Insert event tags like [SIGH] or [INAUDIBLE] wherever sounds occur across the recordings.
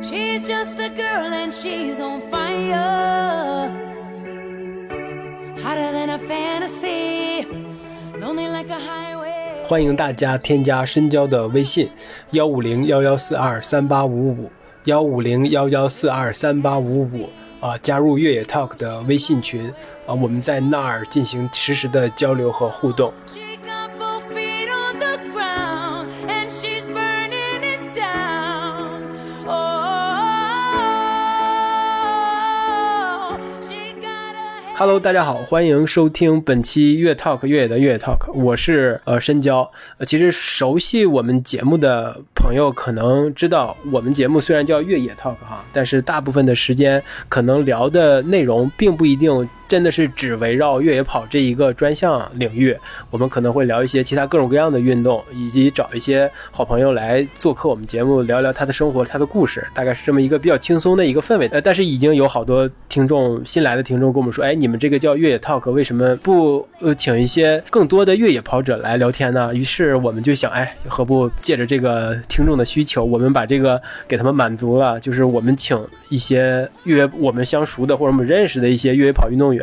She's just a girl and she's on fire. Hotter than a fantasy. Lonely like a highway. 欢迎大家添加深交的微信：幺五零幺幺四二三八五五，幺五零幺幺四二三八五五啊，加入越野 Talk 的微信群啊，我们在那儿进行实时的交流和互动。Hello，大家好，欢迎收听本期越 Talk 越野的越野 Talk，我是呃深交。其实熟悉我们节目的朋友可能知道，我们节目虽然叫越野 Talk 哈，但是大部分的时间可能聊的内容并不一定真的是只围绕越野跑这一个专项领域，我们可能会聊一些其他各种各样的运动，以及找一些好朋友来做客我们节目，聊聊他的生活、他的故事，大概是这么一个比较轻松的一个氛围。呃，但是已经有好多听众新来的听众跟我们说，哎，你们这个叫越野 talk，为什么不呃请一些更多的越野跑者来聊天呢？于是我们就想，哎，何不借着这个听众的需求，我们把这个给他们满足了，就是我们请一些越野我们相熟的或者我们认识的一些越野跑运动员。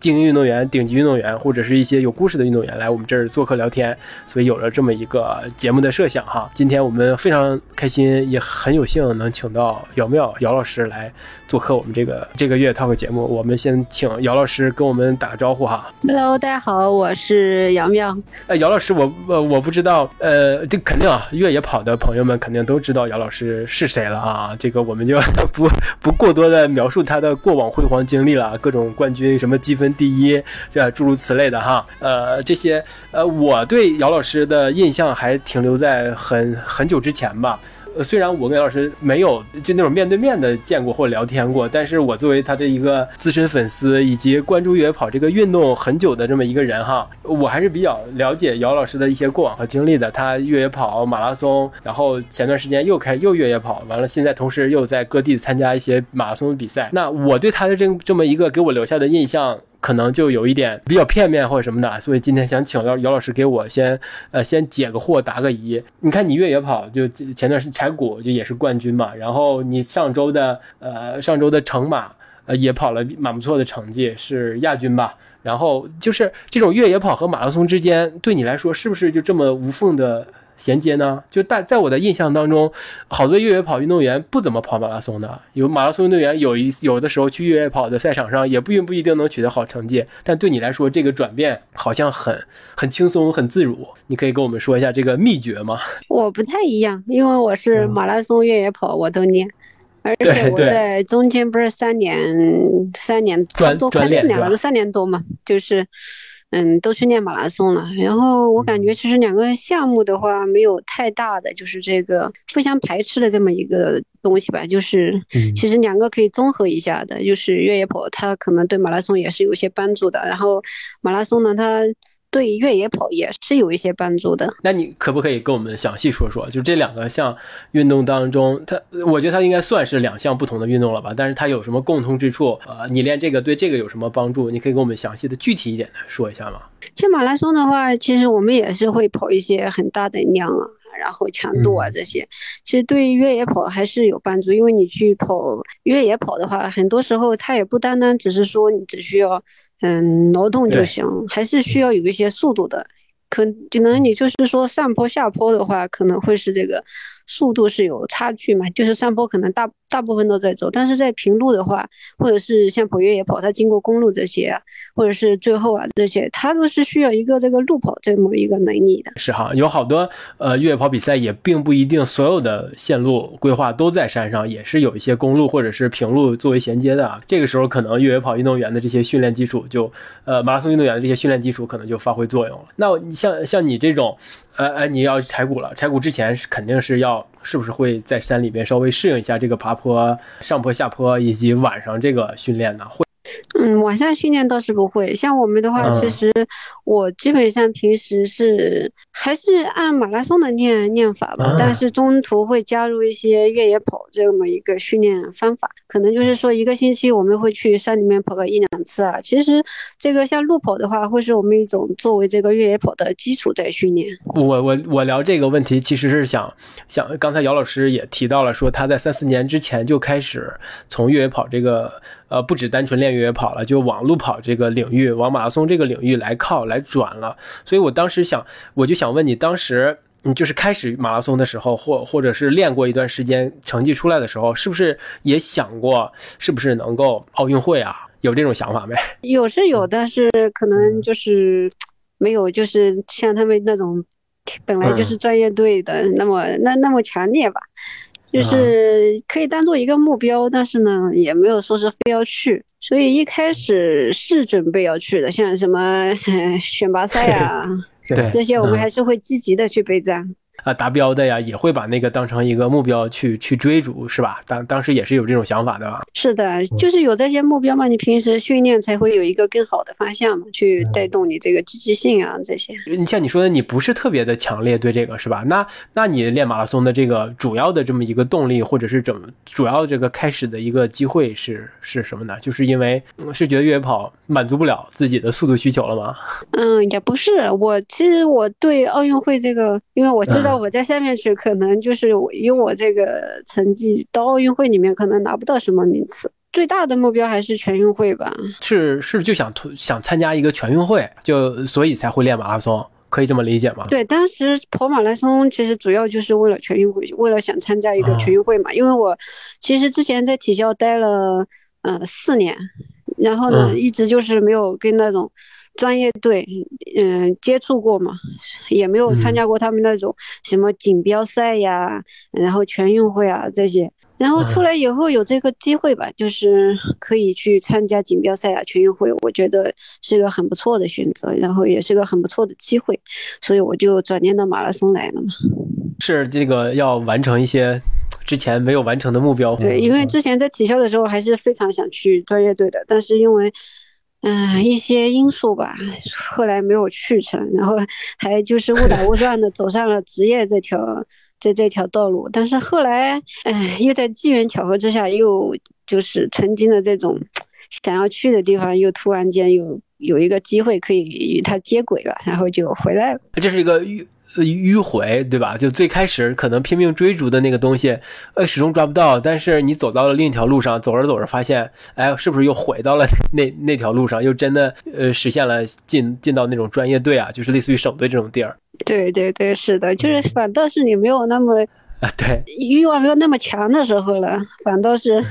精英运动员、顶级运动员，或者是一些有故事的运动员来我们这儿做客聊天，所以有了这么一个节目的设想哈。今天我们非常开心，也很有幸能请到姚妙姚老师来做客我们这个这个月 talk 节目。我们先请姚老师跟我们打个招呼哈。Hello，大家好，我是姚妙。呃，姚老师，我呃我不知道，呃，这肯定啊，越野跑的朋友们肯定都知道姚老师是谁了啊。这个我们就 [LAUGHS] 不不过多的描述他的过往辉煌经历了，各种冠军，那什么积分第一，这诸如此类的哈。呃，这些呃，我对姚老师的印象还停留在很很久之前吧。虽然我跟姚老师没有就那种面对面的见过或聊天过，但是我作为他的一个资深粉丝，以及关注越野跑这个运动很久的这么一个人哈，我还是比较了解姚老师的一些过往和经历的。他越野跑、马拉松，然后前段时间又开又越野跑，完了现在同时又在各地参加一些马拉松比赛。那我对他的这这么一个给我留下的印象。可能就有一点比较片面或者什么的，所以今天想请姚姚老师给我先呃先解个惑答个疑。你看你越野跑就前段时柴谷就也是冠军嘛，然后你上周的呃上周的成马呃也跑了蛮不错的成绩，是亚军吧。然后就是这种越野跑和马拉松之间，对你来说是不是就这么无缝的？衔接呢？就大在我的印象当中，好多越野跑运动员不怎么跑马拉松的。有马拉松运动员有一有的时候去越野跑的赛场上，也不不一定能取得好成绩。但对你来说，这个转变好像很很轻松、很自如。你可以跟我们说一下这个秘诀吗？我不太一样，因为我是马拉松、越野跑我都练，而且我在中间不是三年三年差不多快四年了，都三年多嘛，就是。嗯，都去练马拉松了。然后我感觉其实两个项目的话，没有太大的就是这个互相排斥的这么一个东西吧。就是嗯其实两个可以综合一下的。就是越野跑它可能对马拉松也是有一些帮助的，然后马拉松呢，它对越野跑也是有一些帮助的。那你可不可以跟我们详细说说，就这两个项运动当中，它我觉得它应该算是两项不同的运动了吧？但是它有什么共通之处？呃，你练这个对这个有什么帮助？你可以跟我们详细的、具体一点的说一下吗？像马拉松的话，其实我们也是会跑一些很大的量啊，然后强度啊这些，其实对于越野跑还是有帮助。因为你去跑越野跑的话，很多时候它也不单单只是说你只需要嗯劳动就行，还是需要有一些速度的。可可能你就是说上坡下坡的话，可能会是这个速度是有差距嘛，就是上坡可能大大部分都在走，但是在平路的话，或者是像跑越野跑，它经过公路这些，或者是最后啊这些，它都是需要一个这个路跑这么一个能力的。是哈，有好多呃越野跑比赛也并不一定所有的线路规划都在山上，也是有一些公路或者是平路作为衔接的啊。这个时候可能越野跑运动员的这些训练基础就呃马拉松运动员的这些训练基础可能就发挥作用了。那像像你这种呃呃你要柴谷了，柴谷之前是肯定是要是不是会在山里边稍微适应一下这个爬坡、上坡、下坡以及晚上这个训练呢？会嗯，晚上训练倒是不会。像我们的话，嗯其实我基本上平时是还是按马拉松的练练法吧，啊但是中途会加入一些越野跑这么一个训练方法。可能就是说一个星期我们会去山里面跑个一两次啊。其实这个像路跑的话，会是我们一种作为这个越野跑的基础在训练。我我我聊这个问题，其实是想想，刚才姚老师也提到了，说他在三四年之前就开始从越野跑这个呃，不只单纯练越野跑了，就往路跑这个领域，往马拉松这个领域来靠来转了。所以我当时想，我就想问你，当时你就是开始马拉松的时候，或或者是练过一段时间，成绩出来的时候，是不是也想过是不是能够奥运会啊？[LAUGHS] 有这种想法没？有是有，但是可能就是 [TSK] 没有，就是像他们那种本来就是专业队的、那么那那么强烈吧。就是可以当做一个目标，但是呢，也没有说是非要去。所以一开始是准备要去的，像什么 [LAUGHS] 选拔赛啊对这些，我们嗯还是会积极的去备战。啊，达标的呀，也会把那个当成一个目标去去追逐，是吧？当当时也是有这种想法的吧。是的，就是有这些目标嘛，你平时训练才会有一个更好的方向嘛，去带动你这个积极性啊这些。你像你说的，你不是特别的强烈对这个是吧？那那你练马拉松的这个主要的这么一个动力，或者是怎么主要这个开始的一个机会是是什么呢？就是因为嗯是觉得越野跑满足不了自己的速度需求了吗？嗯，也不是，我其实我对奥运会这个，因为我知道我在下面去，可能就是我以我这个成绩到奥运会里面可能拿不到什么名次，最大的目标还是全运会吧。是是就想突想参加一个全运会，就所以才会练马拉松，可以这么理解吗？对，当时跑马拉松其实主要就是为了全运会，为了想参加一个全运会嘛。因为我其实之前在体校待了呃四年，然后呢、嗯一直就是没有跟那种专业队嗯、接触过嘛，也没有参加过他们那种什么锦标赛呀，然后全运会啊这些。然后出来以后有这个机会吧，就是可以去参加锦标赛啊、全运会，我觉得是个很不错的选择，然后也是个很不错的机会。所以我就转念到马拉松来了嘛。是这个要完成一些之前没有完成的目标。对，因为之前在体校的时候还是非常想去专业队的，但是因为嗯、一些因素吧，后来没有去成，然后还就是误打误撞的走上了职业这条这这条道路。但是后来，哎，又在机缘巧合之下，又就是曾经的这种想要去的地方，又突然间有有一个机会可以与它接轨了，然后就回来了。这是一个迂呃迂回，对吧？就最开始可能拼命追逐的那个东西，呃，始终抓不到，但是你走到了另一条路上，走着走着发现，哎，是不是又回到了 [LAUGHS] 那那条路上，又真的呃实现了进进到那种专业队啊，就是类似于省队这种地儿对对对，是的，就是反倒是你没有那么啊？对，欲望没有那么强的时候了，反倒是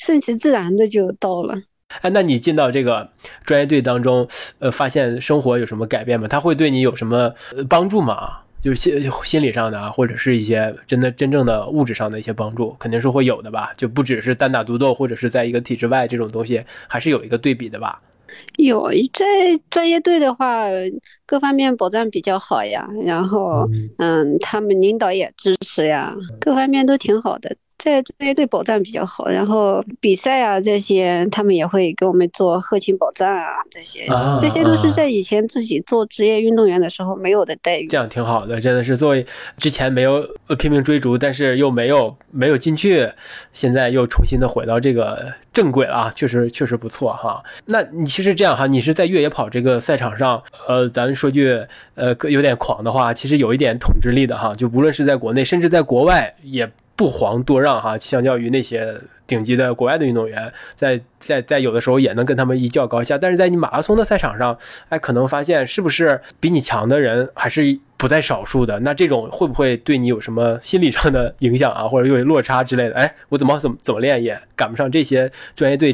顺其自然的就到了。哎，那你进到这个专业队当中，呃，发现生活有什么改变吗？他会对你有什么呃帮助吗？就是心心理上的啊，或者是一些真的真正的物质上的一些帮助，肯定是会有的吧？就不只是单打独斗，或者是在一个体制外这种东西，还是有一个对比的吧？有在专业队的话，各方面保障比较好呀，然后嗯，他们领导也支持呀，各方面都挺好的。在这些队保障比较好，然后比赛啊这些，他们也会给我们做后勤保障啊，这些啊这些都是在以前自己做职业运动员的时候没有的待遇。这样挺好的，真的是作为之前没有呃拼命追逐，但是又没有没有进去，现在又重新的回到这个正轨了啊，确实确实不错哈。那你其实这样哈，你是在越野跑这个赛场上，呃，咱说句呃有点狂的话，其实有一点统治力的哈，就无论是在国内，甚至在国外也不遑多让哈，相较于那些顶级的国外的运动员，在在在有的时候也能跟他们一较高下，但是在你马拉松的赛场上，哎，可能发现是不是比你强的人还是不在少数的？那这种会不会对你有什么心理上的影响啊，或者有落差之类的？哎，我怎么怎么怎么练也赶不上这些专业队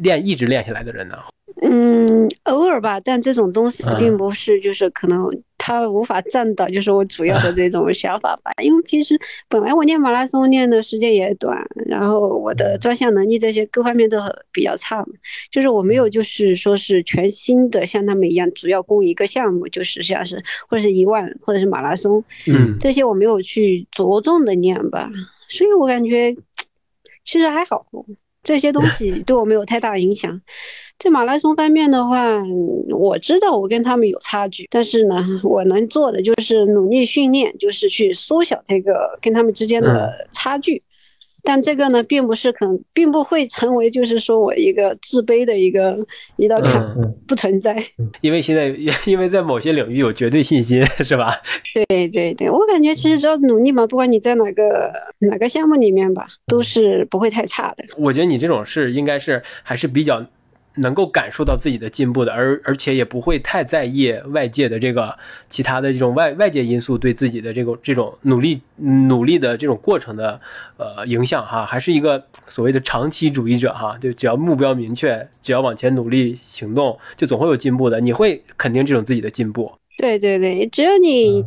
练一直练下来的人呢？嗯，偶尔吧，但这种东西嗯并不是就是可能它无法占到就是我主要的 [LAUGHS] 这种想法吧。因为平时本来我练马拉松练的时间也短，然后我的专项能力这些各方面都比较差嘛，就是我没有就是说是全新的像他们一样，主要攻一个项目，就是像是或者是一万或者是马拉松嗯这些我没有去着重的练吧，所以我感觉 [TSK] 其实还好。这些东西对我没有太大影响。在马拉松方面的话，我知道我跟他们有差距，但是呢，我能做的就是努力训练，就是去缩小这个跟他们之间的差距。但这个呢，并不是可能，并不会成为就是说我一个自卑的一个一道坎，不存在。因为现在，[LAUGHS] 因为在某些领域有绝对信心，[LAUGHS] 是吧？[LAUGHS] 对对对，我感觉其实只要努力嘛，不管你在哪个哪个项目里面吧，都是不会太差的。我觉得你这种是应该是还是比较。能够感受到自己的进步的，而而且也不会太在意外界的这个其他的这种外外界因素对自己的这个这种努力努力的这种过程的呃影响哈，还是一个所谓的长期主义者哈，就只要目标明确，只要往前努力行动，就总会有进步的。你会肯定这种自己的进步。对对对，只要你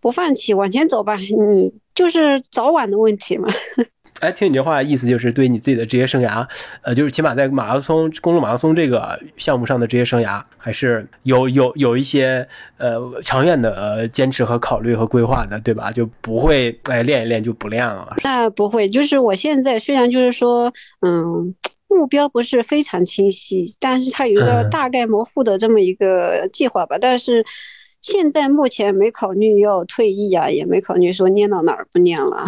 不放弃，往前走吧，你就是早晚的问题嘛。哎，听你这话，意思就是对你自己的职业生涯，呃，就是起码在马拉松、公路马拉松这个项目上的职业生涯，还是有有有一些呃长远的坚持和考虑和规划的，对吧？就不会哎练一练就不练了。那不会，就是我现在虽然就是说，嗯，目标不是非常清晰，但是它有一个 [LAUGHS] 大概模糊的这么一个计划吧。但是现在目前没考虑要退役啊，也没考虑说念到哪儿不念了。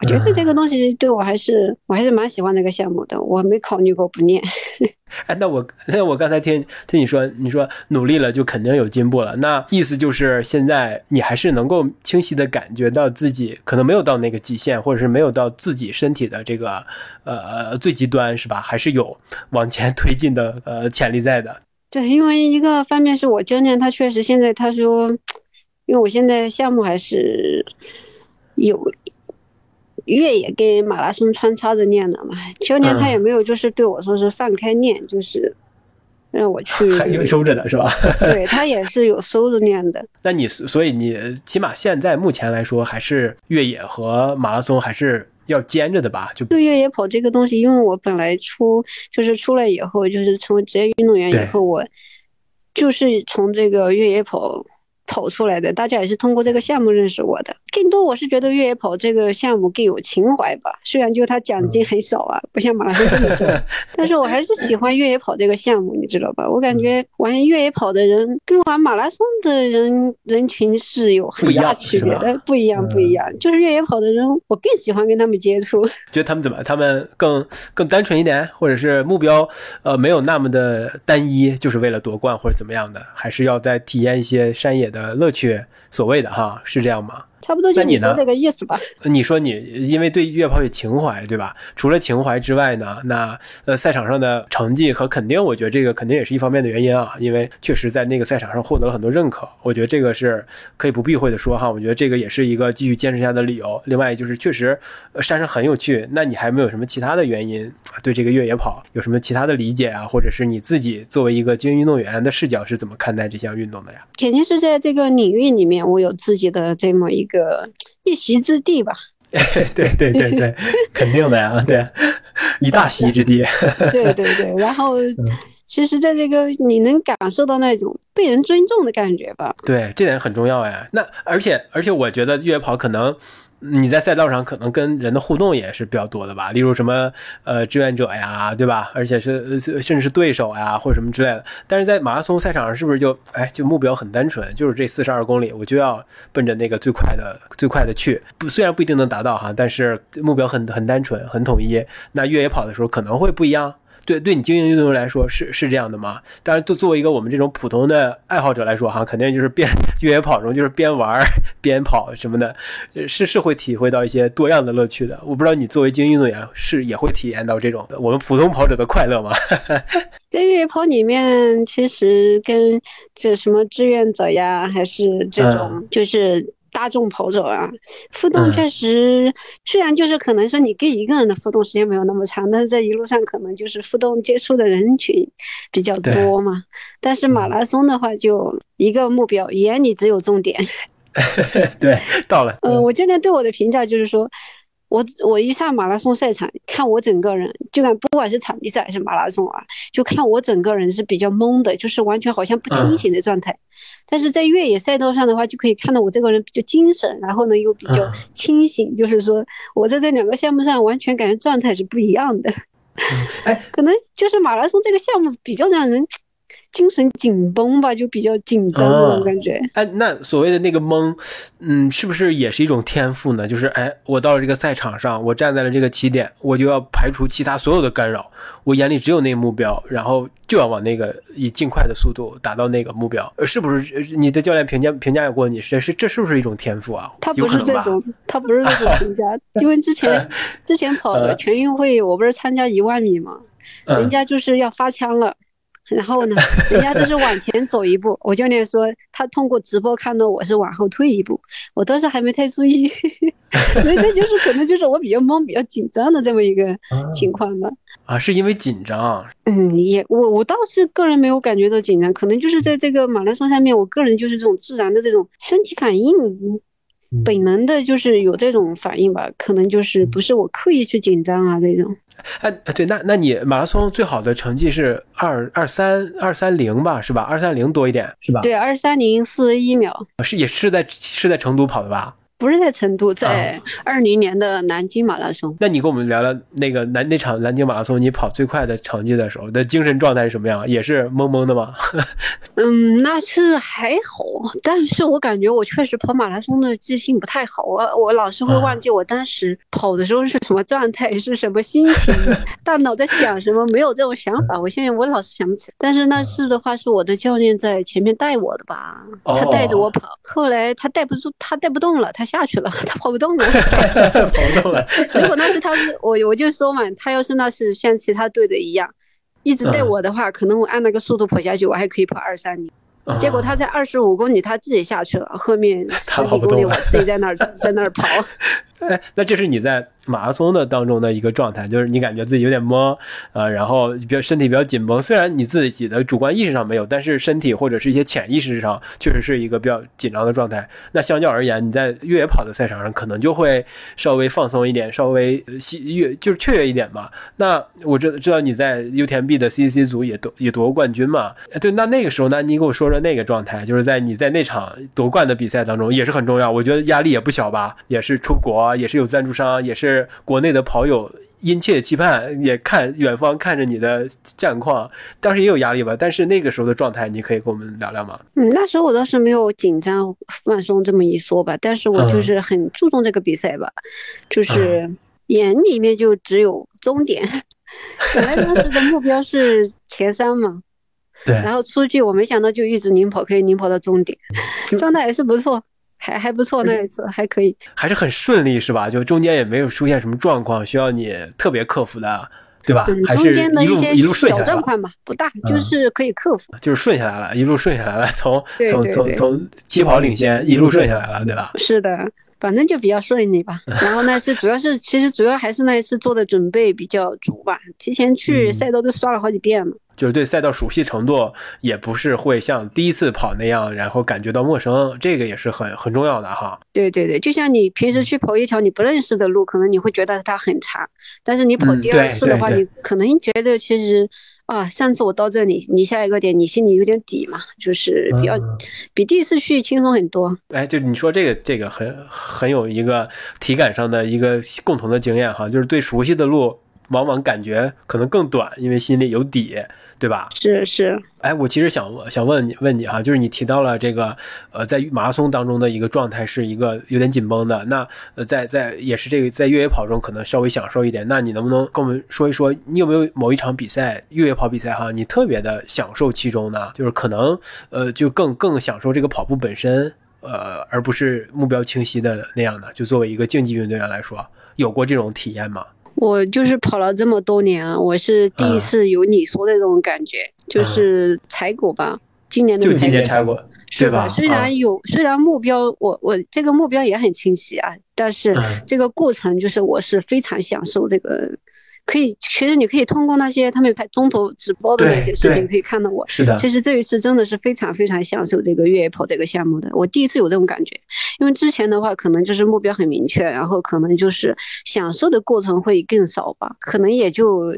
我觉得这个东西对我还是我还是蛮喜欢那个项目的，我没考虑过不念。[LAUGHS] 哎，那我那我刚才听听你说，你说努力了就肯定有进步了，那意思就是现在你还是能够清晰的感觉到自己可能没有到那个极限，或者是没有到自己身体的这个呃最极端，是吧？还是有往前 [LAUGHS] 推进的呃潜力在的。对，因为一个方面是我教练他确实现在他说，因为我现在项目还是有。越野跟马拉松穿插着练的嘛，教练他也没有就是对我说是放开练，就是让我去还有收着的是吧？对他也是有收着练的。那你所以你起码现在目前来说，还是越野和马拉松还是要兼着的吧？就就越野跑这个东西，因为我本来出就是出来以后，就是成为职业运动员以后，我就是从这个越野跑。跑出来的，大家也是通过这个项目认识我的。更多我是觉得越野跑这个项目更有情怀吧，虽然就它奖金很少啊，[LAUGHS] 不像马拉松这么多，但是我还是喜欢越野跑这个项目，你知道吧？我感觉玩越野跑的人跟玩马拉松的人人群是有很大区别的，不一样，不一样。就是越野跑的人，我更喜欢跟他们接触。[LAUGHS] 觉得他们怎么？他们更更单纯一点，或者是目标呃没有那么的单一，就是为了夺冠或者怎么样的，还是要再体验一些山野。的乐趣，所谓的哈是这样吗？差不多就你说这个意思吧。你说你因为对越野跑有情怀，对吧？除了情怀之外呢，那呃赛场上的成绩和肯定，我觉得这个肯定也是一方面的原因啊。因为确实在那个赛场上获得了很多认可，我觉得这个是可以不避讳的说哈。我觉得这个也是一个继续坚持下的理由。另外就是确实山上很有趣，那你还没有什么其他的原因对这个越野跑有什么其他的理解啊？或者是你自己作为一个精英运动员的视角是怎么看待这项运动的呀？肯定是在这个领域里面，我有自己的这么一个。一席之地吧，[LAUGHS] 对对对对，肯定的呀，对，[LAUGHS] 一大席之地。对对对，然后其实，在这个你能感受到那种被人尊重的感觉吧？对，这点很重要哎。那而且而且，我觉得越野跑可能。你在赛道上可能跟人的互动也是比较多的吧，例如什么呃志愿者呀，对吧？而且是甚至是对手呀，或者什么之类的。但是在马拉松赛场上，是不是就哎就目标很单纯，就是这四十二公里，我就要奔着那个最快的最快的去。不，虽然不一定能达到哈，但是目标很很单纯，很统一。那越野跑的时候可能会不一样。对，对你精英运动员来说是是这样的吗？当然，作作为一个我们这种普通的爱好者来说，哈，肯定就是边 [LAUGHS] 越野跑中就是边玩边跑什么的，是是会体会到一些多样的乐趣的。我不知道你作为精英运动员是也会体验到这种我们普通跑者的快乐吗？[LAUGHS] 在越野跑里面，其实跟这什么志愿者呀，还是这种就是。大众跑者啊，互动确实，虽然就是可能说你跟一个人的互动时间没有那么长，但是这一路上可能就是互动接触的人群比较多嘛。但是马拉松的话，就一个目标，眼里只有终点。[LAUGHS] 对，到了。嗯，我教练对我的评价就是说。我我一上马拉松赛场，看我整个人，就感不管是场地赛还是马拉松啊，就看我整个人是比较懵的，就是完全好像不清醒的状态。但是在越野赛道上的话，就可以看到我这个人比较精神，然后呢又比较清醒，就是说我在这两个项目上完全感觉状态是不一样的。[LAUGHS] 哎，可能就是马拉松这个项目比较让人精神紧绷吧，就比较紧张那种感觉。哎，那所谓的那个懵，嗯，是不是也是一种天赋呢？就是哎，我到了这个赛场上，我站在了这个起点，我就要排除其他所有的干扰，我眼里只有那个目标，然后就要往那个以尽快的速度达到那个目标。呃是不是？呃你的教练评价评价过你，是是这是不是一种天赋啊？他不？是这种，他不是这种评价，[LAUGHS] 因为之前 [LAUGHS] 之前跑的全运会，我不是参加一万米嘛，人嗯，家就是要发枪了。然后呢，人家都是往前走一步，我教练说他通过直播看到我是往后退一步，我当时还没太注意，[LAUGHS] 所以这就是可能就是我比较懵、比较紧张的这么一个情况吧。啊，是因为紧张。嗯，也我我倒是个人没有感觉到紧张，可能就是在这个马拉松上面，我个人就是这种自然的这种身体反应，本能的就是有这种反应吧，可能就是不是我刻意去紧张啊这种。哎，对，那那你马拉松最好的成绩是二二三二三零吧，是吧？二三零多一点，是吧？对，二三零四十一秒，是也是在是在成都跑的吧？不是在成都，在二零年的南京马拉松。那你跟我们聊聊那个南那场南京马拉松，你跑最快的成绩的时候的精神状态是什么样？也是懵懵的吗？[LAUGHS] [LAUGHS] 嗯，那是还好，但是我感觉我确实跑马拉松的记性不太好我，我老是会忘记我当时跑的时候是什么状态，是什么心情，[LAUGHS] 大脑在想什么，没有这种想法。我现在我老是想不起来，但是那次的话是我的教练在前面带我的吧，他带着我跑，后来他带不住，他带不动了，他下去了，[LAUGHS] 他跑不动了。[LAUGHS] [LAUGHS] 跑不动了。如果那是他是我，我就说嘛，他要是那是像其他队的一样，一直带嗯我的话，可能我按那个速度跑下去，我还可以跑二三零。啊结果他在二十五公里他自己下去了，后面 [LAUGHS] 他十几公里我自己在那儿 [LAUGHS] 在那儿跑。[LAUGHS] 哎，那这是你在马拉松的当中的一个状态，就是你感觉自己有点懵，呃，然后比较身体比较紧绷。虽然你自己的主观意识上没有，但是身体或者是一些潜意识上确实是一个比较紧张的状态。那相较而言，你在越野跑的赛场上可能就会稍微放松一点，稍微越就是雀跃一点嘛。那我知知道你在 UTMB 的 CCC 组也夺也夺过冠军嘛？哎对，那那个时候那，你给我说说那个状态，就是在你在那场夺冠的比赛当中也是很重要，我觉得压力也不小吧，也是出国，也是有赞助商，也是国内的跑友。殷切期盼，也看远方看着你的战况，当时也有压力吧。但是那个时候的状态，你可以跟我们聊聊吗？嗯，那时候我倒是没有紧张放松这么一说吧，但是我就嗯是很注重这个比赛吧，就是眼里面就只有终点。[LAUGHS] 本来当时的目标是前三嘛，对然后出去我没想到就一直领跑，可以领跑到终点，状态还是不错，还还不错那一次还可以。还是很顺利，是吧？就中间也没有出现什么状况需要你特别克服的，对吧？嗯，还是中间的一路些一路顺下来，小状况吧，不大，就嗯是可以克服。就是顺下来了，一路顺下来了，从从从从起跑领先一路顺下来了，对吧？是的，反正就比较顺利吧。[LAUGHS] 然后那次主要是，其实主要还是那一次做的准备比较足吧，提前去嗯赛道都刷了好几遍了。就是对赛道熟悉程度也不是会像第一次跑那样，然后感觉到陌生，这个也是很很重要的哈。对对对，就像你平时去跑一条你不认识的路，可能你会觉得它很长，但是你跑嗯第二次的话，你可能觉得其实啊，上次我到这里，你下一个点你心里有点底嘛，就是比较、嗯比第一次去轻松很多。哎，就你说这个这个很很有一个体感上的一个共同的经验哈，就是对熟悉的路往往感觉可能更短，因为心里有底，对吧？是是，哎，我其实想想问你问你哈，就是你提到了这个呃，在马拉松当中的一个状态是一个有点紧绷的，那呃，在在也是这个在越野跑中可能稍微享受一点，那你能不能跟我们说一说，你有没有某一场比赛越野跑比赛哈，你特别的享受其中呢？就是可能呃，就更更享受这个跑步本身，呃，而不是目标清晰的那样的。就作为一个竞技运动员来说，有过这种体验吗？我就是跑了这么多年啊，我是第嗯一次有你说的这种感觉，就是踩过吧。今年的就今年踩拆过，是对吧？虽啊然有，虽然目标我我这个目标也很清晰啊，但是嗯这个过程就是我是非常享受这个。可以，其实你可以通过那些他们拍中途直播的那些视频，可以看到我。是的，其实这一次真的是非常非常享受这个越野跑这个项目的，我第一次有这种感觉。因为之前的话，可能就是目标很明确，然后可能就是享受的过程会更少吧，可能也就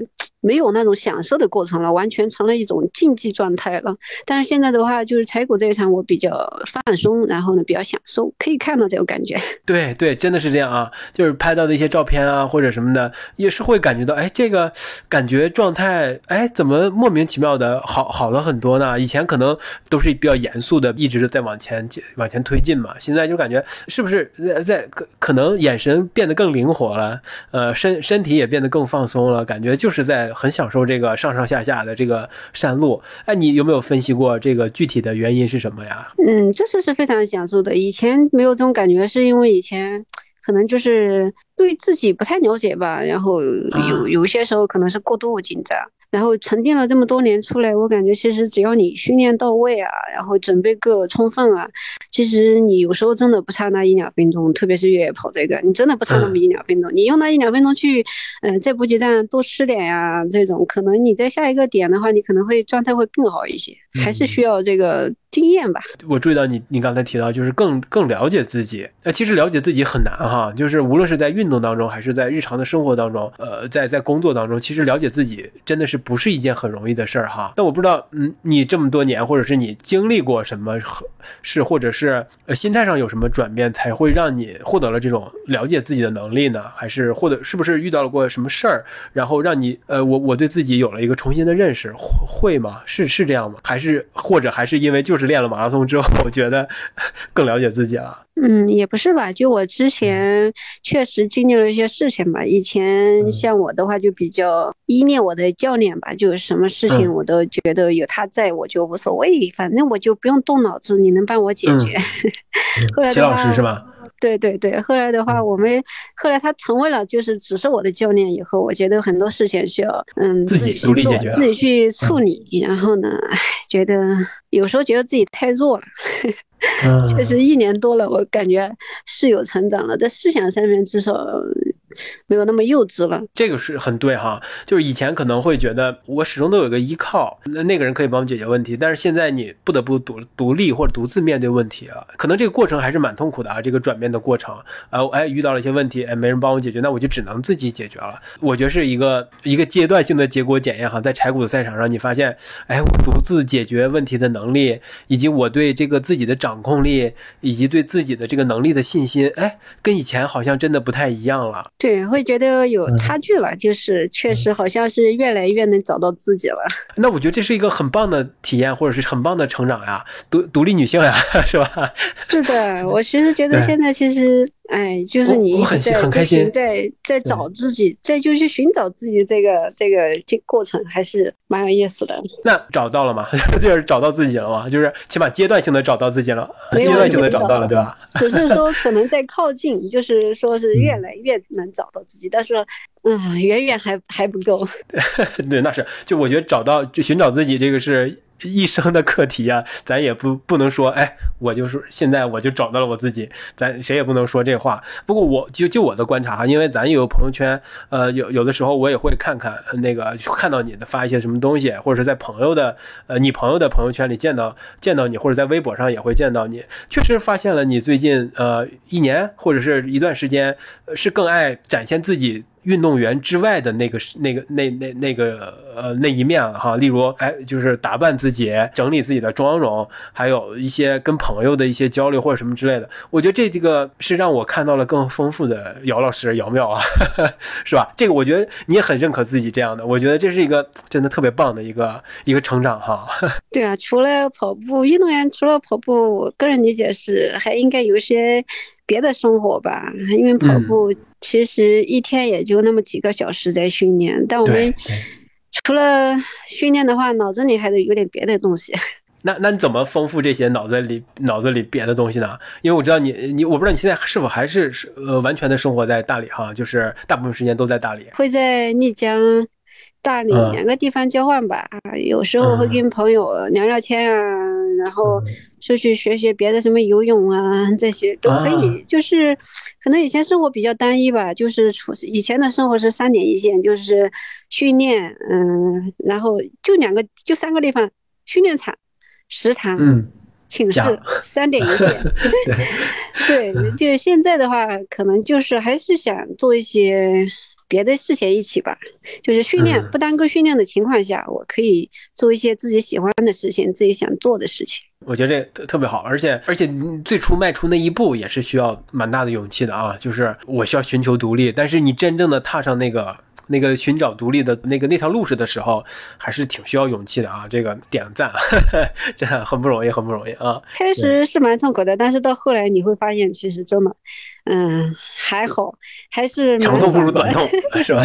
没有那种享受的过程了，完全成了一种竞技状态了。但是现在的话，就是柴谷这一场我比较放松，然后呢比较享受，可以看到这种感觉。[LAUGHS] 对对，真的是这样啊！就是拍到的一些照片啊，或者什么的，也是会感觉到，哎，这个感觉状态，哎，怎么莫名其妙的好好了很多呢？以前可能都是比较严肃的，一直在往前往前推进嘛，现在就感觉是不是在在可可能眼神变得更灵活了，呃，身身体也变得更放松了，感觉就是在很享受这个上上下下的这个山路。哎，你有没有分析过这个具体的原因是什么呀？嗯，这次是非常享受的，以前没有这种感觉，是因为以前。可能就是对自己不太了解吧，然后有有些时候可能是过度紧张，然后沉淀了这么多年出来，我感觉其实只要你训练到位啊，然后准备够充分啊，其实你有时候真的不差那一两分钟，特别是越野跑这个，你真的不差那么一两分钟，你用那一两分钟去，嗯，在补给站多吃点呀，这种可能你在下一个点的话，你可能会状态会更好一些，还是需要这个。经验吧，我注意到你，你刚才提到就是更更了解自己。呃，其实了解自己很难哈，就是无论是在运动当中，还是在日常的生活当中，呃，在在工作当中，其实了解自己真的是不是一件很容易的事儿哈。但我不知道，嗯，你这么多年，或者是你经历过什么是，或者是呃心态上有什么转变，才会让你获得了这种了解自己的能力呢？还是或者是不是遇到了过什么事儿，然后让你呃，我我对自己有了一个重新的认识，会吗？是是这样吗？还是或者还是因为就是。练了马拉松之后，我觉得更了解自己了。嗯，也不是吧，就我之前确实经历了一些事情吧。以前像我的话，就比较依恋我的教练吧，就什么事情我都觉得有他在我就无所谓，反正我就不用动脑子，你能帮我解决。[LAUGHS] 后来齐老师是吗？对对对，后来的话，我们后来他成为了就是只是我的教练以后，我觉得很多事情需要嗯自己独立解决，自己去处理。然后呢，觉得有时候觉得自己太弱了。[LAUGHS] 确实一年多了，我感觉是有成长了，在思想上面至少。没有那么幼稚了，这个是很对哈。就是以前可能会觉得我始终都有个依靠，那那个人可以帮我解决问题。但是现在你不得不独独立或者独自面对问题了，可能这个过程还是蛮痛苦的啊。这个转变的过程，呃，哎，遇到了一些问题，哎，没人帮我解决，那我就只能自己解决了。我觉得是一个一个阶段性的结果检验哈。在柴谷的赛场上，你发现，哎，我独自解决问题的能力，以及我对这个自己的掌控力，以及对自己的这个能力的信心，哎，跟以前好像真的不太一样了。对，会觉得有差距了，就是确实好像是越来越能找到自己了。[LAUGHS] 那我觉得这是一个很棒的体验，或者是很棒的成长呀，独独立女性呀，[LAUGHS] 是吧？是的，我其实觉得现在其实。哎，就是你很很开心，在在找自己，在就去寻找自己这个这个这过程，还是蛮有意思的。那找到了吗？[LAUGHS] 就是找到自己了吗？就是起码阶段性的找到自己了，阶段性的找到了，对吧？只是说可能在靠近，就是说是越来越能找到自己，但是嗯，远远还还不够。[LAUGHS] 对，那是就我觉得找到就寻找自己这个是。一生的课题啊，咱也不不能说，哎，我就是现在我就找到了我自己，咱谁也不能说这话。不过我就就我的观察，因为咱有朋友圈，呃，有有的时候我也会看看那个看到你的发一些什么东西，或者是在朋友的呃你朋友的朋友圈里见到见到你，或者在微博上也会见到你，确实发现了你最近呃一年或者是一段时间是更爱展现自己。运动员之外的那个、那个、那、那、那个呃那一面哈，例如哎，就是打扮自己、整理自己的妆容，还有一些跟朋友的一些交流或者什么之类的。我觉得这几个是让我看到了更丰富的姚老师姚妙啊，[LAUGHS] 是吧？这个我觉得你也很认可自己这样的，我觉得这是一个真的特别棒的一个一个成长哈。[LAUGHS] 对啊，除了跑步，运动员除了跑步，我个人理解是还应该有一些。别的生活吧，因为跑步其实一天也就那么几个小时在训练，但我们除了训练的话，脑子里还得有点别的东西。[LAUGHS] 那那你怎么丰富这些脑子里脑子里别的东西呢？因为我知道你你我不知道你现在是否还是呃完全的生活在大理哈，就是大部分时间都在大理。会在丽江。大理两个地方交换吧，有时候会跟朋友聊聊天啊，然后出去学学别的什么游泳啊，这些都可以。就是可能以前生活比较单一吧，就是处以前的生活是三点一线，就是训练，嗯，然后就两个就三个地方，训练场、食堂、寝室，三点一线。[LAUGHS] [LAUGHS] 对，就现在的话，可能就是还是想做一些。别的事情一起吧，就是训练嗯不耽搁训练的情况下，我可以做一些自己喜欢的事情，自己想做的事情。我觉得这特特别好，而且而且最初迈出那一步也是需要蛮大的勇气的啊，就是我需要寻求独立，但是你真正的踏上那个那个寻找独立的那个那条路上的时候，还是挺需要勇气的啊，这个点个赞，[LAUGHS] 这很不容易，很不容易啊。开始是蛮痛苦的，但是到后来你会发现，其实真的，嗯，还好，还是长痛不如短痛，[LAUGHS] 是吧？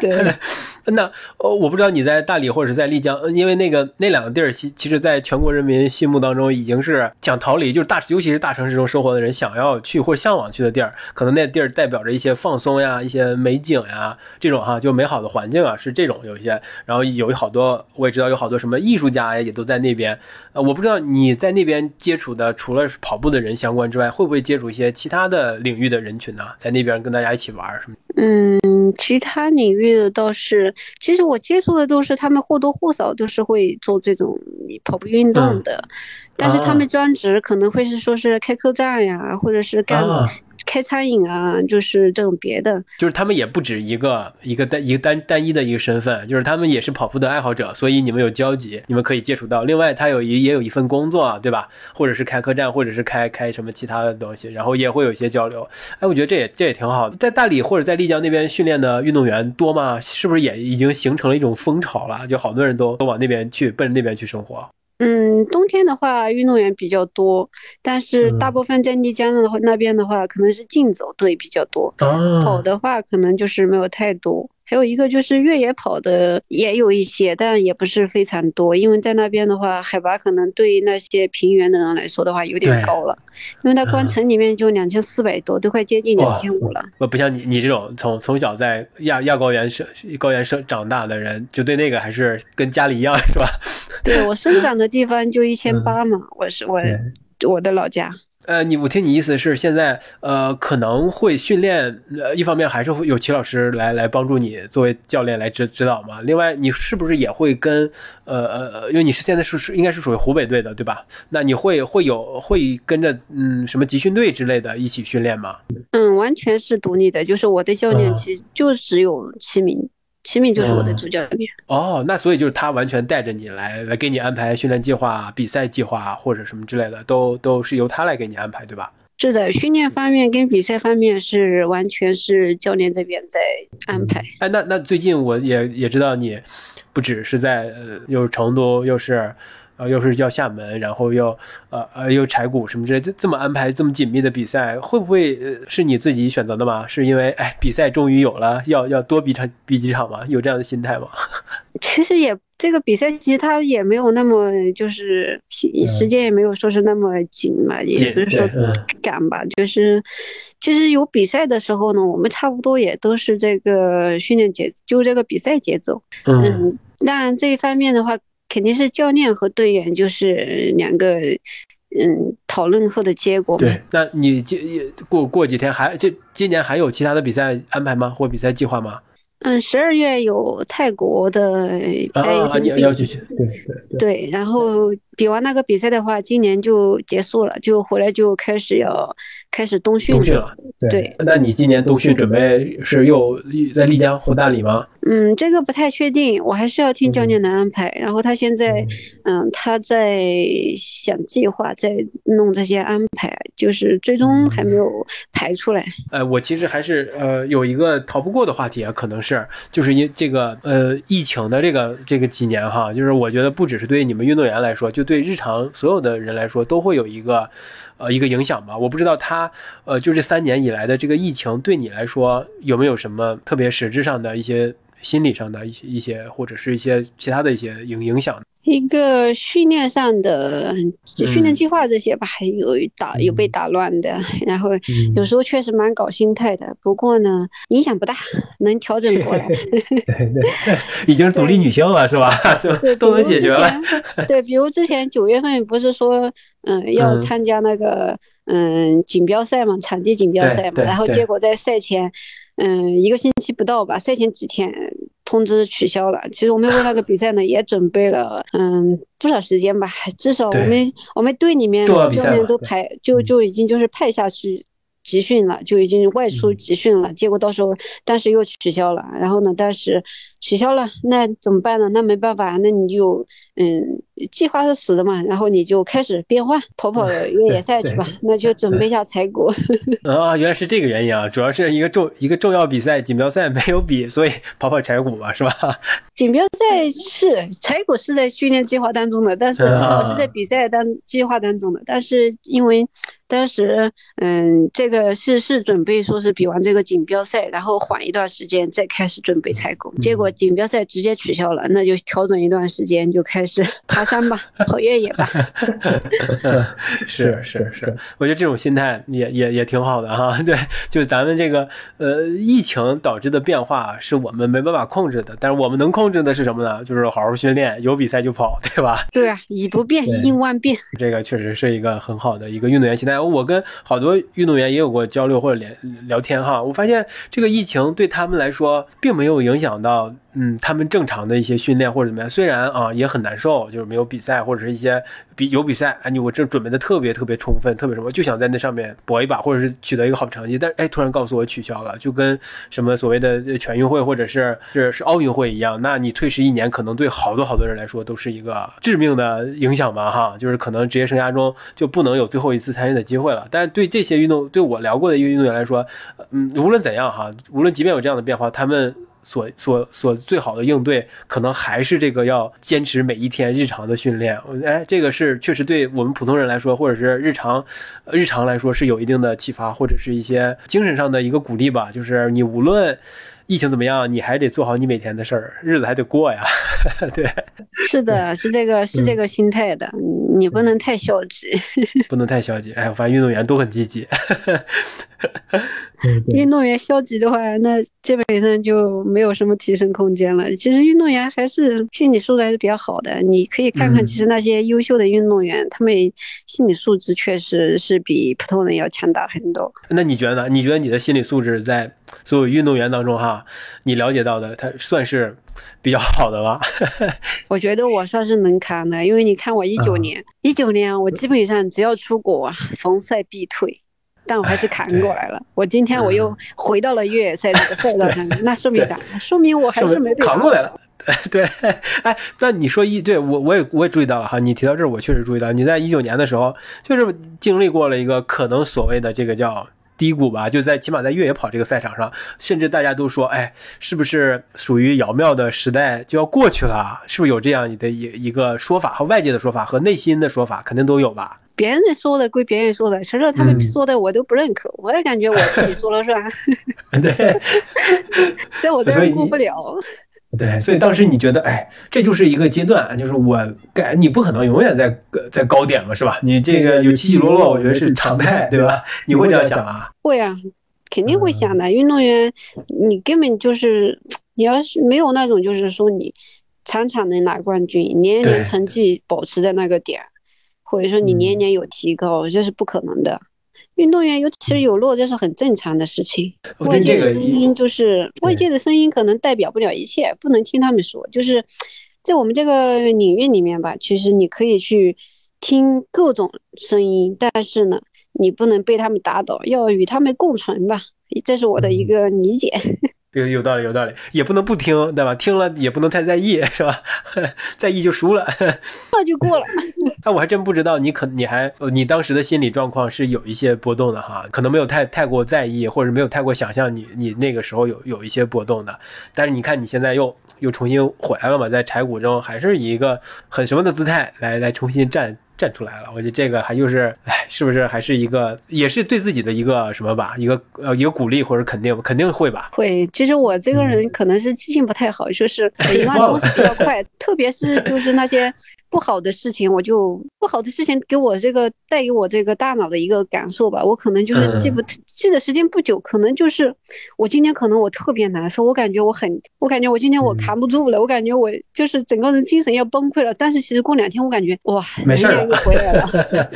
对，[LAUGHS] 那呃，我不知道你在大理或者是在丽江，呃因为那个那两个地儿，其其实在全国人民心目当中已经是想逃离，就是大，尤其是大城市中生活的人想要去或者向往去的地儿，可能那地儿代表着一些放松呀、一些美景呀这种哈，就美好的环境啊，是这种有一些，然后有好多我也知道有好多什么艺术家呀，也都在那边。呃，我不知道你在那边接触的除了跑步的人相关之外，会不会接触一些其他的领域的人群呢？在那边跟大家一起玩儿什么？嗯，其他领域的倒是，其实我接触的都是他们或多或少都是会做这种跑步运动嗯的，但是他啊们专职可能会是说是开客栈呀，或者是干、啊开餐饮啊，就是这种别的。就是他们也不止一个一个单一个单单一的一个身份，就是他们也是跑步的爱好者，所以你们有交集，你们可以接触到。另外，他有一也有一份工作，对吧？或者是开客栈，或者是开开什么其他的东西，然后也会有一些交流。哎，我觉得这也这也挺好的。在大理或者在丽江那边训练的运动员多吗？是不是也已经形成了一种风潮了？就好多人都都往那边去，奔着那边去生活。嗯，冬天的话运动员比较多，但是大嗯部分在丽江的话那边的话，可能是竞走队比较多。跑啊，的话，可能就是没有太多。还有一个就是越野跑的也有一些，但也不是非常多，因为在那边的话，海拔可能对那些平原的人来说的话有点高了，因为它光嗯城里面就两千四百多，都快接近哇两千五了。不不像你你这种从从小在亚亚高原生高原生长大的人，就对那个还是跟家里一样，是吧？[LAUGHS] 对我生长的地方就一千嗯八嘛，我是我我的老家。呃，你我听你意思是现在呃可能会训练，呃，一方面还是会有齐老师来来帮助你作为教练来指指导嘛。另外，你是不是也会跟呃呃，因为你是现在是是应该是属于湖北队的对吧？那你会会有会跟着嗯什么集训队之类的一起训练吗？嗯，完全是独立的，就是我的教练嗯其实就只有齐敏，齐敏就是我的嗯主教练。哦，那所以就是他完全带着你来来给你安排训练计划、比赛计划或者什么之类的，都都是由他来给你安排，对吧？是的，训练方面跟比赛方面是完全是教练这边在安排。哎，那那最近我也也知道你不只是在呃，又是成都，又是呃，又是要厦门，然后又呃呃又柴谷什么之类，这这么安排这么紧密的比赛，会不会呃是你自己选择的吗？是因为哎比赛终于有了，要要多比场比几场吗？有这样的心态吗？[LAUGHS] 其实也这个比赛其实它也没有那么就是时时间也没有说是那么紧嘛，也不是说赶吧，就是其实有比赛的时候呢，我们差不多也都是这个训练节，就这个比赛节奏。嗯嗯，当然这一方面的话，肯定是教练和队员就是两个嗯讨论后的结果。对，那你今过过几天还这今年还有其他的比赛安排吗？或比赛计划吗？嗯，十二月有泰国的啊啊，啊你 ATP 要去去，对对对，然后比完那个比赛的话，今年就结束了，就回来就开始要开始冬训了。冬训了。对，那你今年冬训准备是又在丽江或大理吗？嗯，这个不太确定，我还是要听教练的安排。然后他现在，嗯，他在想计划，在弄这些安排，就是最终还没有排出来。呃，我其实还是呃有一个逃不过的话题啊，可能是就是因这个呃疫情的这个这个几年哈，就是我觉得不只是对你们运动员来说，就对日常所有的人来说都会有一个呃一个影响吧。我不知道他呃就这三年以来的这个疫情对你来说有没有什么特别实质上的一些心理上的一些一些或者是一些其他的一些影影响。一个训练上的训练嗯计划这些吧，还有打有被打乱的，然后有时候确实蛮搞心态的。不过呢，影响不大，能调整过来。[LAUGHS] [LAUGHS] 已经是独立女性了是吧？[LAUGHS] 是都能解决了。对，比如之前九月份不是说，嗯，要嗯参加那个嗯锦标赛嘛，场地锦标赛嘛，然后结果在赛前，嗯，一个星期不到吧，赛前几天通知取消了。其实我们为那个比赛呢，也准备了嗯不少时间吧，至少我们我们队里面教练都对排就就已经就是派下去。集训了，就已经外出集训了，结果到时候但是又取消了，然后呢，但是取消了，那怎么办呢？那没办法，那你就嗯，计划是死的嘛，然后你就开始变换，跑跑越野赛去吧，那就准备一下柴谷。啊，[LAUGHS] 原来是这个原因啊，主要是一个重一个重要比赛锦标赛没有比，所以跑跑柴谷吧，是吧？[LAUGHS] 锦标赛是柴谷是在训练计划当中的，但是我是在比赛当计划当中的，但是因为。当时，嗯，这个是是准备说是比完这个锦标赛，然后缓一段时间再开始准备采购。结果锦标赛直接取消了，那就调整一段时间，就开始爬山吧，跑越野吧。[LAUGHS] 是是是，我觉得这种心态也也也挺好的哈。[LAUGHS] 对，就咱们这个呃疫情导致的变化是我们没办法控制的，但是我们能控制的是什么呢？就是好好训练，有比赛就跑，对吧？对啊，以不变应万变。这个确实是一个很好的一个运动员心态。我跟好多运动员也有过交流或者聊聊天哈，我发现这个疫情对他们来说并没有影响到。嗯，他们正常的一些训练或者怎么样，虽然啊也很难受，就是没有比赛或者是一些比有比赛，哎，你我这准备的特别特别充分，特别什么，就想在那上面搏一把，或者是取得一个好成绩，但哎，突然告诉我取消了，就跟什么所谓的全运会或者是是是奥运会一样，那你退时一年，可能对好多好多人来说都是一个致命的影响吧，哈，就是可能职业生涯中就不能有最后一次参与的机会了。但对这些运动，对我聊过的一个运动员来说，嗯，无论怎样哈，无论即便有这样的变化，他们。所所所最好的应对，可能还是这个要坚持每一天日常的训练。哎，这个是确实对我们普通人来说，或者是日常日常来说是有一定的启发，或者是一些精神上的一个鼓励吧。就是你无论疫情怎么样，你还得做好你每天的事儿，日子还得过呀。[LAUGHS] 对，是的，是这个是这个心态的，你不能太消极，[LAUGHS] 不能太消极。哎，我发现运动员都很积极。运动员消极的话，那基本上就没有什么提升空间了。其实运动员还是心理素质还是比较好的。你可以看看，其实那些优秀的运动员，他们心理素质确实是比普通人要强大很多。那你觉得呢？你觉得你的心理素质在所有运动员当中，哈，你了解到的，他算是比较好的吗？[LAUGHS] 我觉得我算是能扛的，因为你看我一九年，一九年我基本上只要出国，逢赛必退。但我还是扛过来了。我今天我又回到了越野赛这个赛道上，那说明啥？说明我还是没扛过来了。[LAUGHS] 对，哎，那你说一对我我也我也注意到了哈。你提到这儿，我确实注意到，你在一九年的时候，就是经历过了一个可能所谓的这个叫低谷吧，就在起码在越野跑这个赛场上，甚至大家都说，哎，是不是属于姚妙的时代就要过去了？是不是有这样的一一个说法和外界的说法和内心的说法，肯定都有吧？别人说的归别人说的，其实他们说的 [LAUGHS] [LAUGHS] 我都不认可，我也感觉我自己说了算。对，在我这儿过不了。对，所以当时你觉得，哎，这就是一个阶段，就是我该你不可能永远在在高点嘛，是吧？你这个有起起落落，我觉得是常态，对吧？你会这样想啊？会啊，肯定会想的。运动员，你根本就是，你要是没有那种，就是说你场场能拿冠军，年年成绩保持在那个点。或者说你年年有提高，这是不可能的。运动员有起有落，这是很正常的事情。外界的声音就是外界的声音，可能代表不了一切，不能听他们说。就是在我们这个领域里面吧，其实你可以去听各种声音，但是呢，你不能被他们打倒，要与他们共存吧。这是我的一个理解。有有道理，有道理，也不能不听，对吧？听了也不能太在意，是吧？[LAUGHS] 在意就输了，[LAUGHS] 那就过了。那我还真不知道，你可你还你当时的心理状况是有一些波动的哈，可能没有太太过在意，或者没有太过想象你你那个时候有有一些波动的。但是你看你现在又又重新回来了嘛，在柴谷中还是以一个很什么的姿态来来重新站。站出来了，我觉得这个还就是，哎，是不是还是一个，也是对自己的一个什么吧，一个呃一个鼓励或者肯定，肯定会吧。会，其实我这个人可能是记性不太好，就是 [LAUGHS] 一般东西比较快，特别是就是那些。不好的事情，我就不好的事情给我这个带给我这个大脑的一个感受吧。我可能就是记不记得时间不久，可能就是我今天可能我特别难受，我感觉我很，我感觉我今天我扛不住了，我感觉我就是整个人精神要崩溃了。但是其实过两天我感觉哇，没事了，就回来了。[LAUGHS]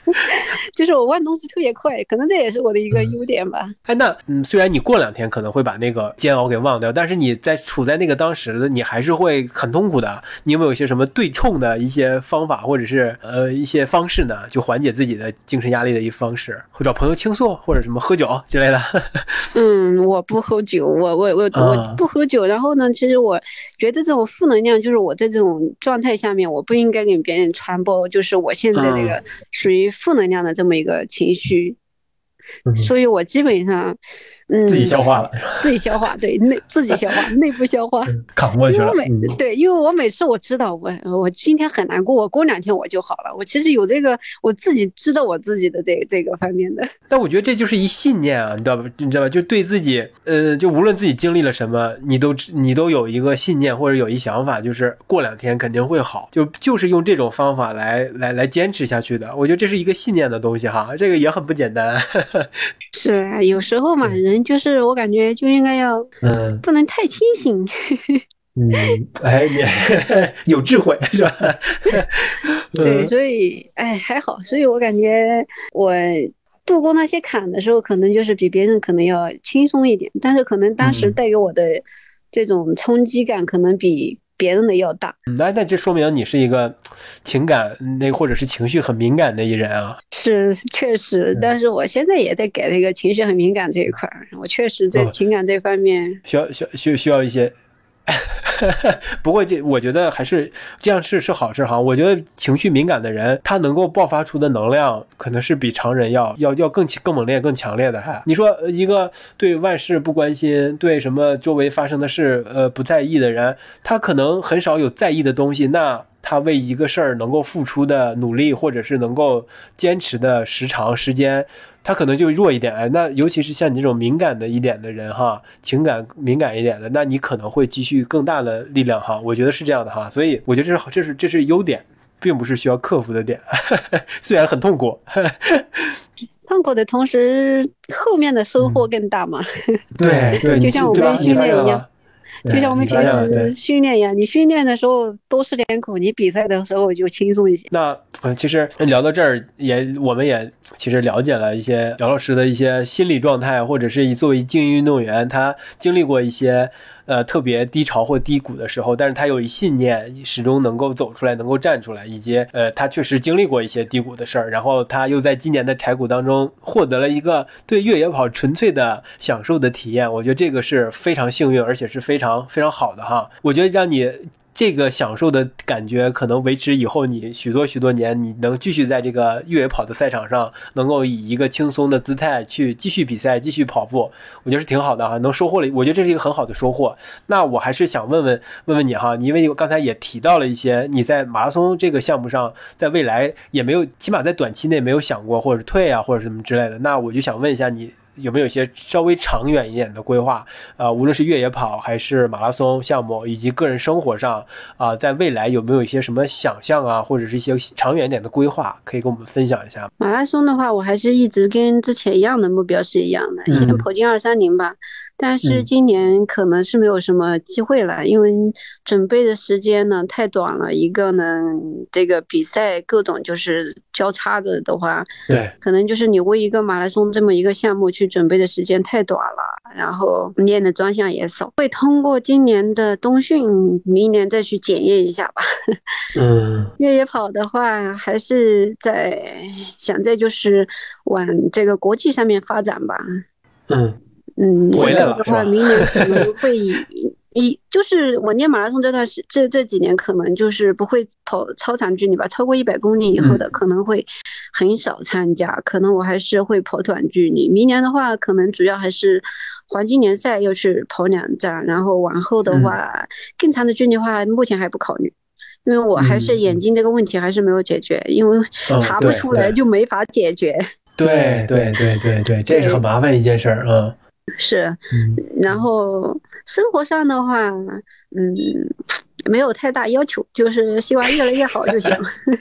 [LAUGHS] 就是我忘东西特别快，可能这也是我的一个优点吧。哎，那嗯，虽然你过两天可能会把那个煎熬给忘掉，但是你在处在那个当时的你还是会很痛苦的。你有没有一些什么对冲的一些方法，或者是呃一些方式呢？就缓解自己的精神压力的一方式，会找朋友倾诉，或者什么喝酒之类的。[LAUGHS] 嗯，我不喝酒，我我我啊我不喝酒。然后呢，其实我觉得这种负能量，就是我在这种状态下面，我不应该给别人传播，就是我现在这个属于负能量的这么一个情绪。嗯所以我基本上，嗯，自己消化了，是吧？自己消化，对内自己消化，内部消化。扛过去了因为我。每嗯对，因为我每次我知道我我今天很难过，我过两天我就好了。我其实有这个我自己知道我自己的这这个方面的。但我觉得这就是一信念啊，你知道吧？你知道吧？就对自己，呃，就无论自己经历了什么，你都你都有一个信念或者有一想法，就是过两天肯定会好，就就是用这种方法来来来坚持下去的。我觉得这是一个信念的东西哈，这个也很不简单。[LAUGHS] 是啊，有时候嘛，人就是我感觉就应该要嗯不能太清醒。[LAUGHS] 嗯，哎，你 [LAUGHS] 有智慧是吧？对，嗯所以哎还好，所以我感觉我度过那些坎的时候，可能就是比别人可能要轻松一点，但是可能当时嗯带给我的这种冲击感，可能比别人的要大。嗯那那这说明你是一个情感那或者是情绪很敏感的一人啊。是确实，但是我现在也在改这个情绪很敏感这一块儿，我确实在哦情感这方面，需要需要需需要一些。[LAUGHS] 不过这我觉得还是这样是是好事哈。我觉得情绪敏感的人，他能够爆发出的能量，可能是比常人要要要更更猛烈、更强烈的。哈，你说一个对万事不关心，对什么周围发生的事呃不在意的人，他可能很少有在意的东西，那。他为一个事儿能够付出的努力，或者是能够坚持的时长、时间，他可能就弱一点。哎，那尤其是像你这种敏感的一点的人哈，情感敏感一点的，那你可能会积蓄更大的力量哈。我觉得是这样的哈，所以我觉得这是这是这是优点，并不是需要克服的点，[LAUGHS] 虽然很痛苦。[LAUGHS] [LAUGHS] 痛苦的同时，后面的收获更大嘛。对对，就像我？们你训练一样？就像我们平时训练一样，你训练的时候都吃点苦，你比赛的时候就轻松一些。那嗯，其实聊到这儿，也我们也其实了解了一些姚老师的一些心理状态，或者是作为精英运动员，他经历过一些呃特别低潮或低谷的时候，但是他有一信念，始终能够走出来，能够站出来，以及呃他确实经历过一些低谷的事儿，然后他又在今年的柴谷当中获得了一个对越野跑纯粹的享受的体验，我觉得这个是非常幸运，而且是非常非常好的哈。我觉得让你这个享受的感觉可能维持以后，你许多许多年，你能继续在这个越野跑的赛场上，能够以一个轻松的姿态去继续比赛、继续跑步，我觉得是挺好的哈，能收获了，我觉得这是一个很好的收获。那我还是想问问问问你哈，因为我刚才也提到了一些你在马拉松这个项目上，在未来也没有，起码在短期内没有想过或者是退啊或者什么之类的。那我就想问一下你。有没有一些稍微长远一点的规划？啊，无论是越野跑还是马拉松项目，以及个人生活上啊，在未来有没有一些什么想象啊，或者是一些长远一点的规划，可以跟我们分享一下吗？马拉松的话，我还是一直跟之前一样的目标是一样的，嗯先跑进二三零吧。但是嗯今年可能是没有什么机会了，因为准备的时间呢太短了。一个呢，这个比赛各种就是交叉着的话，对，可能就是你为一个马拉松这么一个项目去准备的时间太短了，然后练的专项也少，会通过今年的冬训，明年再去检验一下吧。嗯 [LAUGHS] 越野跑的话，还是在想在就是往这个国际上面发展吧。嗯嗯，回来了的话，明年可能会以以就是我练马拉松这段时这这几年，可能就是不会跑超长距离吧，超过一百公里以后的可能会很少参加，可能我还是会跑短距离。明年的话，可能主要还是。黄金联赛要去跑两站，然后往后的话，更长的距离的话，目前还不考虑，因为我还是眼睛这个问题还是没有解决，因为嗯查不出来就没法解决。对对对对对，这是很麻烦一件事儿啊。是，嗯然后生活上的话，嗯，没有太大要求，就是希望越来越好就行。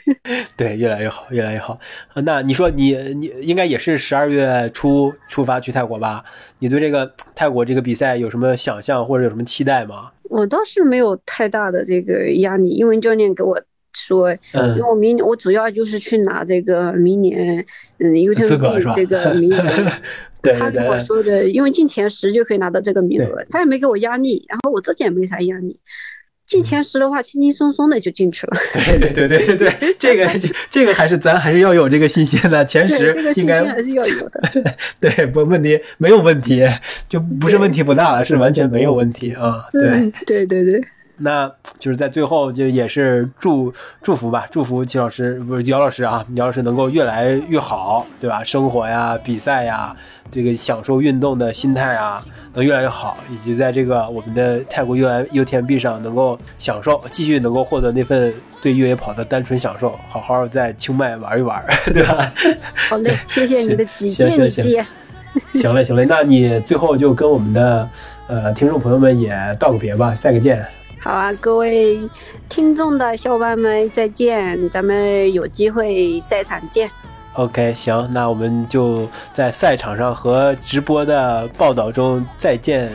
[LAUGHS] 对，越来越好，越来越好。呃那你说你你应该也是十二月初出发去泰国吧？你对这个泰国这个比赛有什么想象或者有什么期待吗？我倒是没有太大的这个压力，因为教练给我说，嗯因为我明我主要就是去拿这个明年嗯资格是吧 UTMB 这个名额。[LAUGHS] 对他跟我说的，因为进前十就可以拿到这个名额，他也没给我压力，然后我自己也没啥压力。进前十的话，轻轻松松的就进去了。对对对对对对，这个这这个还是咱还是要有这个信心的，前对，十这个信应该心还是要有的。[LAUGHS] 对不问题没有问题，就不是问题不大了，是完全没有问题啊。对，嗯，对对对，那就是在最后就也是祝祝福吧，祝福齐老师不是姚老师啊，姚老师能够越来越好，对吧？生活呀、比赛呀，这个享受运动的心态啊，能越来越好，以及在这个我们的泰国 U M U T M B 上能够享受，继续能够获得那份对越野跑的单纯享受，好好在清迈玩一玩，[LAUGHS] 对吧？好嘞，谢谢你的指行见，行李姐。行嘞，行嘞，那你最后就跟我们的呃听众朋友们也道个别吧，下个见。好啊，各位听众的小伙伴们，再见！咱们有机会赛场见。OK，行，那我们就在赛场上和直播的报道中再见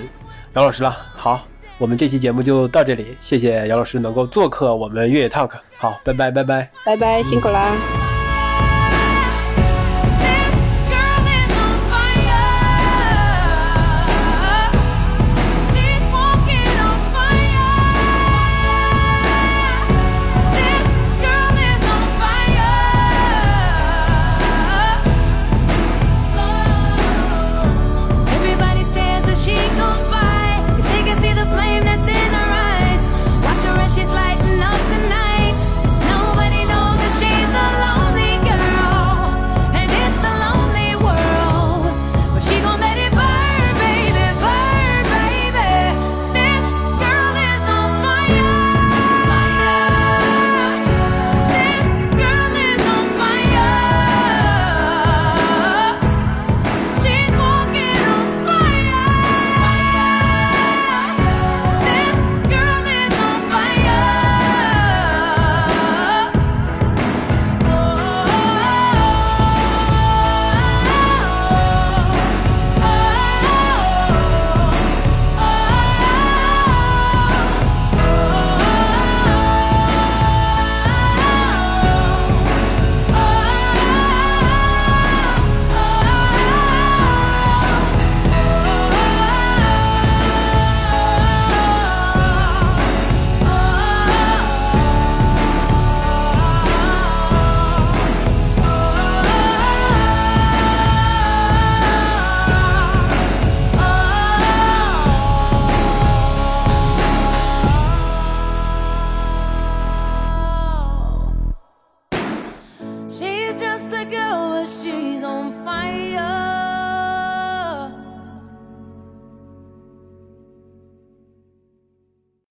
姚老师了。好，我们这期节目就到这里，谢谢姚老师能够做客我们越野 Talk。好，拜拜，拜拜。拜拜，辛苦啦。